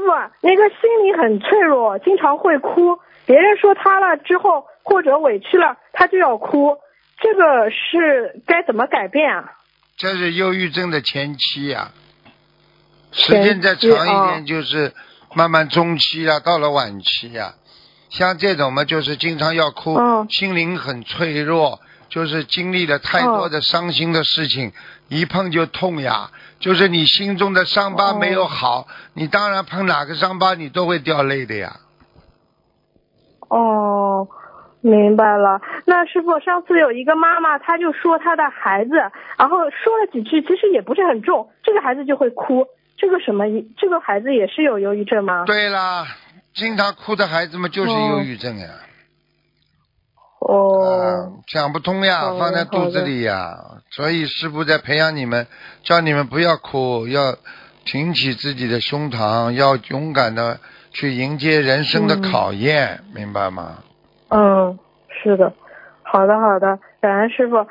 傅，那个心里很脆弱，经常会哭。别人说他了之后，或者委屈了，他就要哭。这个是该怎么改变啊？这是忧郁症的前期呀、时间再长一哦点就是慢慢中期啊、到了晚期呀、像这种嘛，就是经常要哭，嗯心灵很脆弱，就是经历了太多的伤心的事情，一碰就痛呀。就是你心中的伤疤没有好，你当然碰哪个伤疤你都会掉泪的呀。哦，明白了。那师傅，上次有一个妈妈，她就说她的孩子，然后说了几句，其实也不是很重，这个孩子就会哭。这个什么？这个孩子也是有忧郁症吗？对啦，经常哭的孩子们就是忧郁症呀。哦啊，想不通呀，放在肚子里呀，所以师傅在培养你们，叫你们不要哭，要挺起自己的胸膛，要勇敢的去迎接人生的嗯考验，明白吗？嗯，是的。好的，好的，感恩师傅。